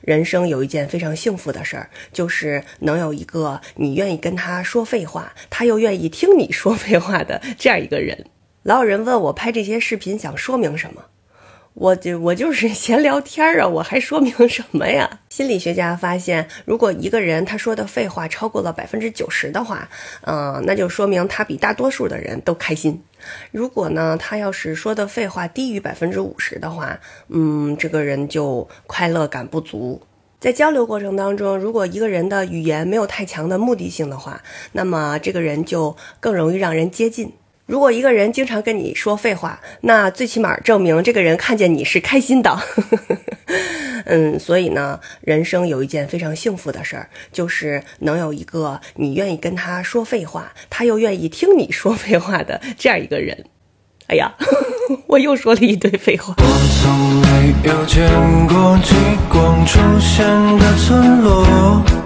人生有一件非常幸福的事儿，就是能有一个你愿意跟他说废话，他又愿意听你说废话的这样一个人。老有人问我拍这些视频想说明什么，我就我就是 闲聊天啊，我还说明什么呀？心理学家发现，如果一个人他说的废话超过了百分之九十的话，嗯，那就说明他比大多数的人都开心。如果呢，他要是说的废话低于百分之五十的话，嗯，这个人就快乐感不足。在交流过程当中，如果一个人的语言没有太强的目的性的话，那么这个人就更容易让人接近。如果一个人经常跟你说废话，那最起码证明这个人看见你是开心的。嗯，所以呢，人生有一件非常幸福的事儿，就是能有一个你愿意跟他说废话，他又愿意听你说废话的这样一个人。哎呀，我又说了一堆废话。我从没有见过极光出现的村落。